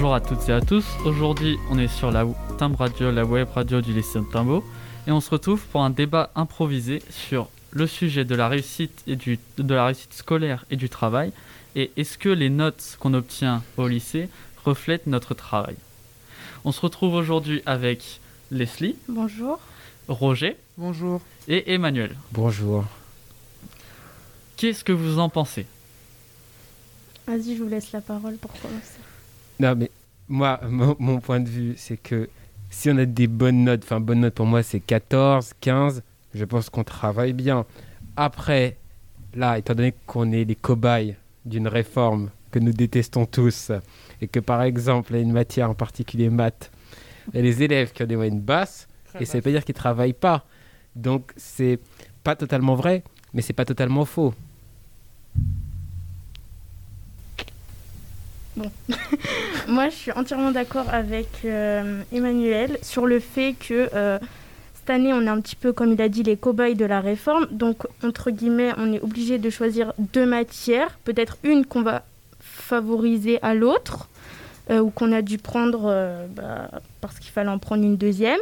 Bonjour à toutes et à tous. Aujourd'hui, on est sur la Timbre Radio, la web radio du lycée de Timbo, et on se retrouve pour un débat improvisé sur le sujet de la réussite et du, de la réussite scolaire et du travail. Et est-ce que les notes qu'on obtient au lycée reflètent notre travail? On se retrouve aujourd'hui avec Leslie. Bonjour. Roger. Bonjour. Et Emmanuel. Bonjour. Qu'est-ce que vous en pensez? Vas-y, je vous laisse la parole pour commencer. Non, mais moi, mon, mon point de vue, c'est que si on a des bonnes notes, enfin, bonnes notes pour moi, c'est 14, 15, je pense qu'on travaille bien. Après, là, étant donné qu'on est les cobayes d'une réforme que nous détestons tous, et que par exemple, il y a une matière en particulier maths, il y a les élèves qui ont des moyennes basses, et ça ne veut pas dire qu'ils ne travaillent pas. Donc, c'est pas totalement vrai, mais c'est pas totalement faux. Bon. Moi, je suis entièrement d'accord avec euh, Emmanuel sur le fait que euh, cette année, on est un petit peu, comme il a dit, les cobayes de la réforme. Donc, entre guillemets, on est obligé de choisir deux matières, peut-être une qu'on va favoriser à l'autre, euh, ou qu'on a dû prendre bah, parce qu'il fallait en prendre une deuxième.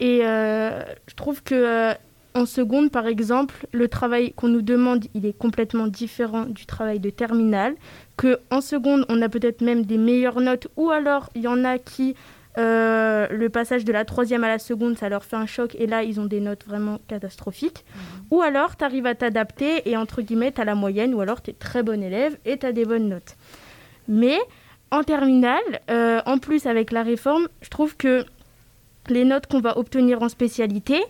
Et je trouve que en seconde, par exemple, le travail qu'on nous demande, il est complètement différent du travail de terminale. Que en seconde, on a peut-être même des meilleures notes, ou alors il y en a qui euh, le passage de la troisième à la seconde, ça leur fait un choc, et là, ils ont des notes vraiment catastrophiques. Ou alors, tu arrives à t'adapter, et entre guillemets, tu as la moyenne, ou alors tu es très bon élève, et tu as des bonnes notes. Mais en terminale, euh, en plus avec la réforme, je trouve que les notes qu'on va obtenir en spécialité,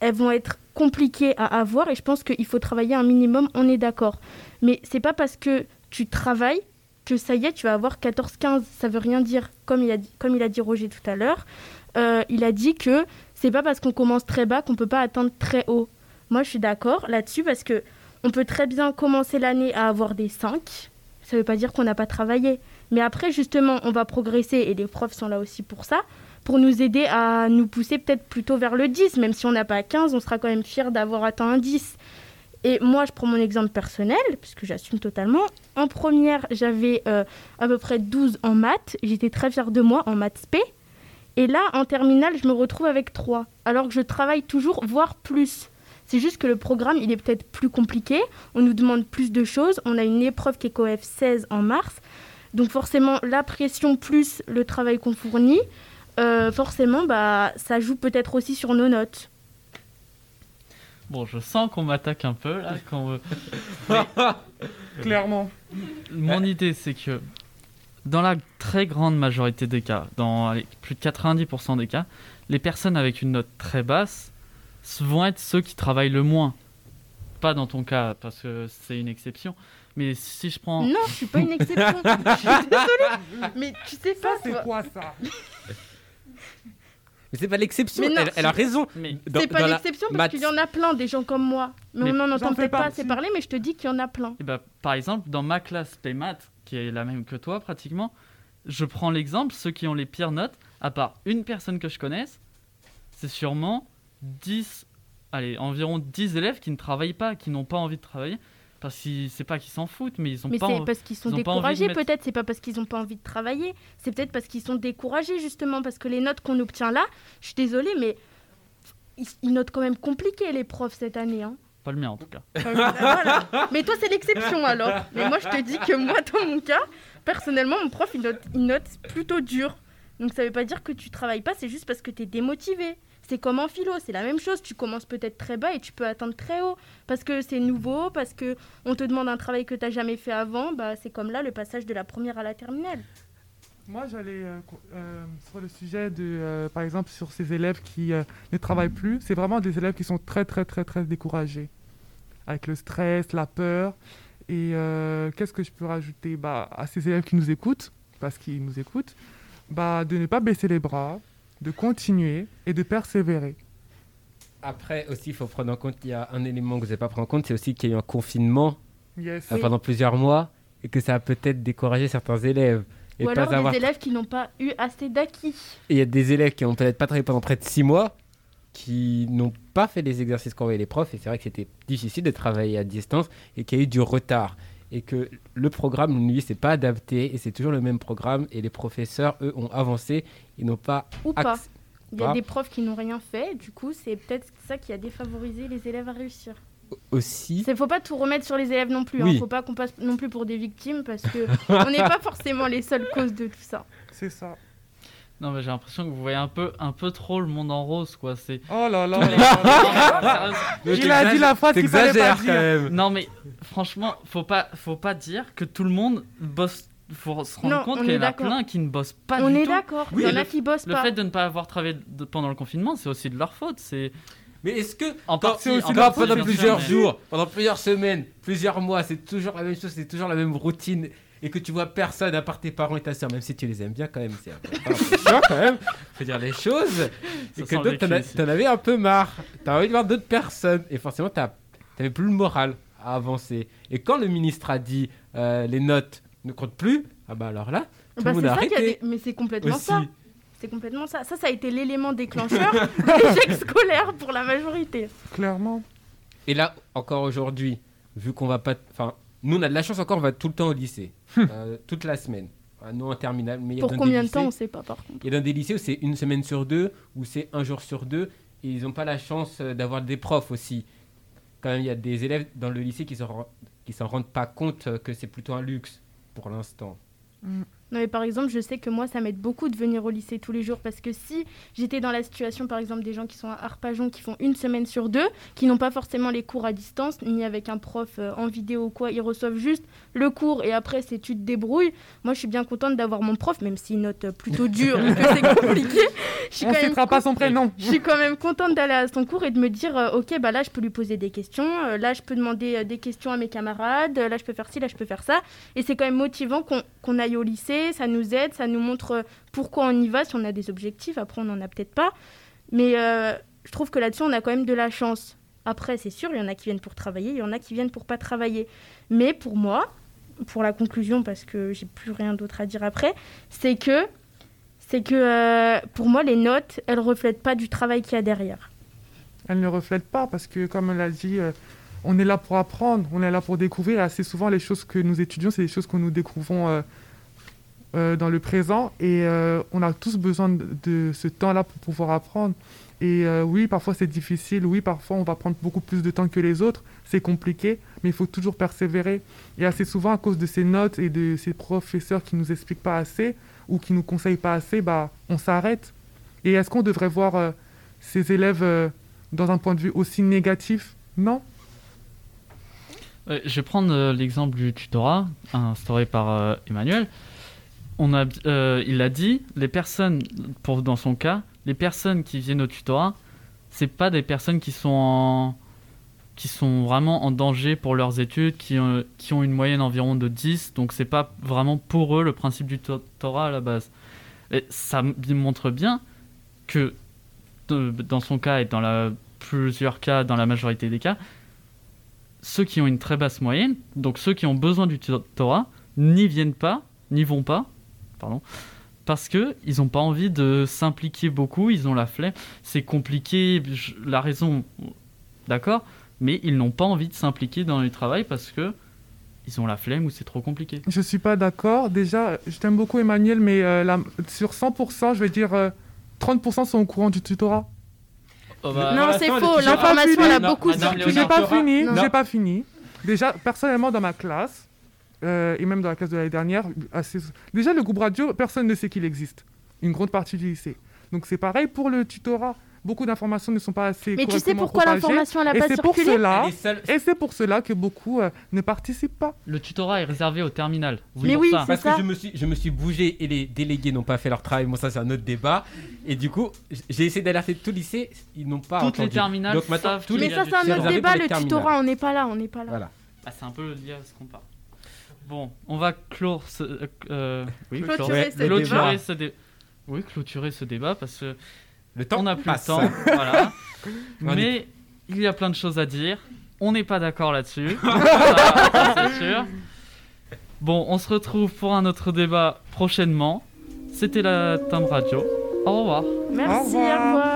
elles vont être compliquées à avoir, et je pense qu'il faut travailler un minimum, on est d'accord. Mais c'est pas parce que tu travailles que ça y est, tu vas avoir 14-15. Ça veut rien dire, comme il a dit, comme il a dit Roger tout à l'heure. Euh, il a dit que c'est pas parce qu'on commence très bas qu'on peut pas atteindre très haut. Moi, je suis d'accord là-dessus parce que on peut très bien commencer l'année à avoir des 5. Ça veut pas dire qu'on n'a pas travaillé. Mais après, justement, on va progresser et les profs sont là aussi pour ça, pour nous aider à nous pousser peut-être plutôt vers le 10. Même si on n'a pas 15, on sera quand même fier d'avoir atteint un 10. Et moi, je prends mon exemple personnel, puisque j'assume totalement. En première, j'avais euh, à peu près 12 en maths. J'étais très fière de moi en maths SP. Et là, en terminale, je me retrouve avec 3. Alors que je travaille toujours, voire plus. C'est juste que le programme, il est peut-être plus compliqué. On nous demande plus de choses. On a une épreuve qui est COEF 16 en mars. Donc forcément, la pression plus le travail qu'on fournit, euh, forcément, bah, ça joue peut-être aussi sur nos notes. Bon, je sens qu'on m'attaque un peu là. Quand Clairement. Mon idée, c'est que dans la très grande majorité des cas, dans allez, plus de 90% des cas, les personnes avec une note très basse vont être ceux qui travaillent le moins. Pas dans ton cas, parce que c'est une exception. Mais si je prends. Non, je suis pas une exception. je suis désolée. Mais tu sais pas, C'est quoi ça? Mais c'est pas l'exception, non, elle, elle a raison. Mais C'est pas la l'exception parce qu'il y en a plein des gens comme moi. Mais, Mais on n'en entend peut-être pas assez parler, mais je te dis qu'il y en a plein. Eh ben, par exemple, dans ma classe P maths, qui est la même que toi pratiquement, je prends l'exemple, ceux qui ont les pires notes, à part une personne que je connaisse, c'est sûrement 10, allez, environ 10 élèves qui ne travaillent pas, qui n'ont pas envie de travailler. Parce que c'est pas qu'ils s'en foutent, mais ils ont Mais pas c'est envie. parce qu'ils sont ils ont découragés, mettre- peut-être. C'est pas parce qu'ils n'ont pas envie de travailler. C'est peut-être parce qu'ils sont découragés, justement. Parce que les notes qu'on obtient là, je suis désolée, mais ils, notent quand même compliqué, les profs, cette année. Hein. Pas le mien en tout cas. Voilà. Mais toi, c'est l'exception alors. Mais moi, je te dis que moi, dans mon cas, personnellement, mon prof, il note, il note plutôt dur. Donc, ça veut pas dire que tu travailles pas, c'est juste parce que tu es démotivé. C'est comme en philo, c'est la même chose. Tu commences peut-être très bas et tu peux atteindre très haut. Parce que c'est nouveau, parce que on te demande un travail que tu n'as jamais fait avant. Bah, c'est comme là le passage de la première à la terminale. Moi, j'allais euh, euh, sur le sujet de, euh, par exemple, sur ces élèves qui ne travaillent plus. C'est vraiment des élèves qui sont très, très, très, très découragés. Avec le stress, la peur. Et qu'est-ce que je peux rajouter? Bah, À ces élèves qui nous écoutent, parce qu'ils nous écoutent, bah, de ne pas baisser les bras, de continuer et de persévérer. Après aussi, il faut prendre en compte, il y a un élément que vous n'avez pas pris en compte, c'est aussi qu'il y a eu un confinement Yes. euh, pendant plusieurs mois et que ça a peut-être découragé certains élèves. Et Ou pas alors avoir... des élèves qui n'ont pas eu assez d'acquis. Et il y a des élèves qui n'ont peut-être pas travaillé pendant près de six mois, qui n'ont pas fait les exercices qu'envoyaient les profs, et c'est vrai que c'était difficile de travailler à distance et qu'il y a eu du retard. Et que le programme, lui, c'est pas adapté et c'est toujours le même programme et les professeurs, eux, ont avancé, ils n'ont pas Ou pas. acc- Il y a pas. des profs qui n'ont rien fait, du coup, c'est peut-être ça qui a défavorisé les élèves à réussir. aussi. Il faut pas tout remettre sur les élèves non plus. Oui. Il faut pas qu'on passe non plus pour des victimes parce que on n'est pas forcément les seules causes de tout ça. C'est ça. Non, mais j'ai l'impression que vous voyez un peu, un peu trop le monde en rose, quoi. C'est. Oh là là. Il a dit la phrase qu'il fallait pas dire. quand même. Non, mais franchement, faut pas, faut pas dire que tout le monde bosse. Faut se rendre Non, compte on qu'il y est en a d'accord. plein qui ne bossent pas on du est tout. d'accord. Oui, Il y en le- a qui bossent Le pas. fait de ne pas avoir travaillé de- pendant le confinement, c'est aussi de leur faute. C'est Mais est-ce que en Quand- partie. c'est aussi pendant plusieurs jours, pendant plusieurs semaines, plusieurs mois, c'est toujours la même chose, c'est toujours la même routine, et que tu vois personne à part tes parents et ta soeur, même si tu les aimes bien quand même, c'est un peu chiant quand même, faut dire les choses, et Ça que d'autres, t'en, avais un peu marre, t'as envie de voir d'autres personnes, et forcément t'as, t'avais plus le moral à avancer. Et quand le ministre a dit euh, les notes ne comptent plus, ah bah alors là, tout Bah, le monde a des- Mais c'est complètement aussi. ça. C'est complètement ça. Ça, ça a été l'élément déclencheur de l'échec scolaire pour la majorité. Clairement. Et là, encore aujourd'hui, vu qu'on va pas. Enfin, nous, on a de la chance encore, on va tout le temps au lycée. euh, toute la semaine. Enfin, nous, en terminale. Mais il y a Pour combien de temps, on lycées- sait pas par contre. Il y a dans des lycées où c'est une semaine sur deux, ou c'est un jour sur deux, et ils n'ont pas la chance euh, d'avoir des profs aussi. Quand même, il y a des élèves dans le lycée qui ne s'en qui s'en rendent pas compte euh, que c'est plutôt un luxe pour l'instant. Non, mais par exemple, je sais que moi, ça m'aide beaucoup de venir au lycée tous les jours parce que si j'étais dans la situation, par exemple, des gens qui sont à Arpajon, qui font une semaine sur deux, qui n'ont pas forcément les cours à distance, ni avec un prof euh, en vidéo ou quoi, ils reçoivent juste le cours et après, c'est tu te débrouilles. Moi, je suis bien contente d'avoir mon prof, même s'il note euh, plutôt dur et que c'est compliqué. Je suis On quand même citera pas son prénom. je suis quand même contente d'aller à son cours et de me dire euh, ok bah là je peux lui poser des questions euh, là je peux demander des questions à mes camarades là je peux faire ci là je peux faire ça et c'est quand même motivant qu'on qu'on aille au lycée ça nous aide ça nous montre euh, pourquoi on y va si on a des objectifs. Après on n'en a peut-être pas. Mais euh, je trouve que là-dessus on a quand même de la chance. Après c'est sûr il y en a qui viennent pour travailler il y en a qui viennent pour pas travailler. Mais pour moi pour la conclusion parce que j'ai plus rien d'autre à dire après c'est que c'est que euh, pour moi les notes elles reflètent pas du travail qu'il y a derrière. Elle ne reflète pas parce que, comme elle l'a dit, on est là pour apprendre, on est là pour découvrir. Et assez souvent, les choses que nous étudions, c'est des choses que nous découvrons euh, dans le présent. Et euh, on a tous besoin de, ce temps-là pour pouvoir apprendre. Et euh, oui, parfois c'est difficile. Oui, parfois on va prendre beaucoup plus de temps que les autres. C'est compliqué, mais il faut toujours persévérer. Et assez souvent, à cause de ces notes et de ces professeurs qui nous expliquent pas assez ou qui nous conseillent pas assez, bah, on s'arrête. Et est-ce qu'on devrait voir ces élèves dans un point de vue aussi négatif? Non. Je vais prendre l'exemple du tutorat instauré par Emmanuel. On a, euh, il a dit, les personnes, dans son cas, les personnes qui viennent au tutorat, c'est pas des personnes qui sont vraiment en danger pour leurs études, qui ont, qui ont une moyenne environ de 10, donc c'est pas vraiment pour eux le principe du tutorat à la base. Et ça montre bien que dans son cas et dans la, plusieurs cas, dans la majorité des cas, ceux qui ont une très basse moyenne, donc ceux qui ont besoin du tutorat, n'y viennent pas, n'y vont pas, pardon, parce que ils n'ont pas envie de s'impliquer beaucoup, ils ont la flemme, c'est compliqué, je- la raison, d'accord, mais ils n'ont pas envie de s'impliquer dans le travail parce que ils ont la flemme ou c'est trop compliqué. Je suis pas d'accord. Déjà, je t'aime beaucoup Emmanuel, mais euh, la- sur 100%, je vais dire euh, 30% sont au courant du tutorat. Oh bah, non c'est faux l'information elle a beaucoup circulé J'ai pas fini. J'ai pas fini. Déjà, personnellement, dans ma classe, euh, et même dans la classe de l'année dernière, assez- déjà le groupe radio, personne ne sait qu'il existe. Une grande partie du lycée. Donc c'est pareil pour le tutorat. Beaucoup d'informations ne sont pas assez mais tu sais pourquoi l'information elle a Et pas c'est pour circulé cela. Les Et c'est pour cela que beaucoup euh, ne participent pas. Le tutorat est réservé au terminal. Mais oui, ça. c'est Parce ça. que je me, suis, je me suis bougé et les délégués n'ont pas fait leur travail. Bon, ça, c'est un autre débat. Et du coup, j'ai essayé d'alerter tout le lycée. Ils n'ont pas Toutes les entendu. terminales Donc maintenant, tous les... mais a ça c'est un autre débat les le tutorat on n'est pas là on n'est pas là Voilà. Ah, c'est un peu lié à ce qu'on parle. Bon, on va clore ce, euh, euh, oui, Clôturer clore- ce clôturer ce dé- Oui, clôturer ce débat parce que Le temps on n'a plus passe. le temps. voilà. Mais il y a plein de choses à dire. On n'est pas d'accord là-dessus. C'est sûr. Bon, on se retrouve pour un autre débat prochainement. C'était la Timbre Radio. Au revoir. merci Au revoir. au revoir.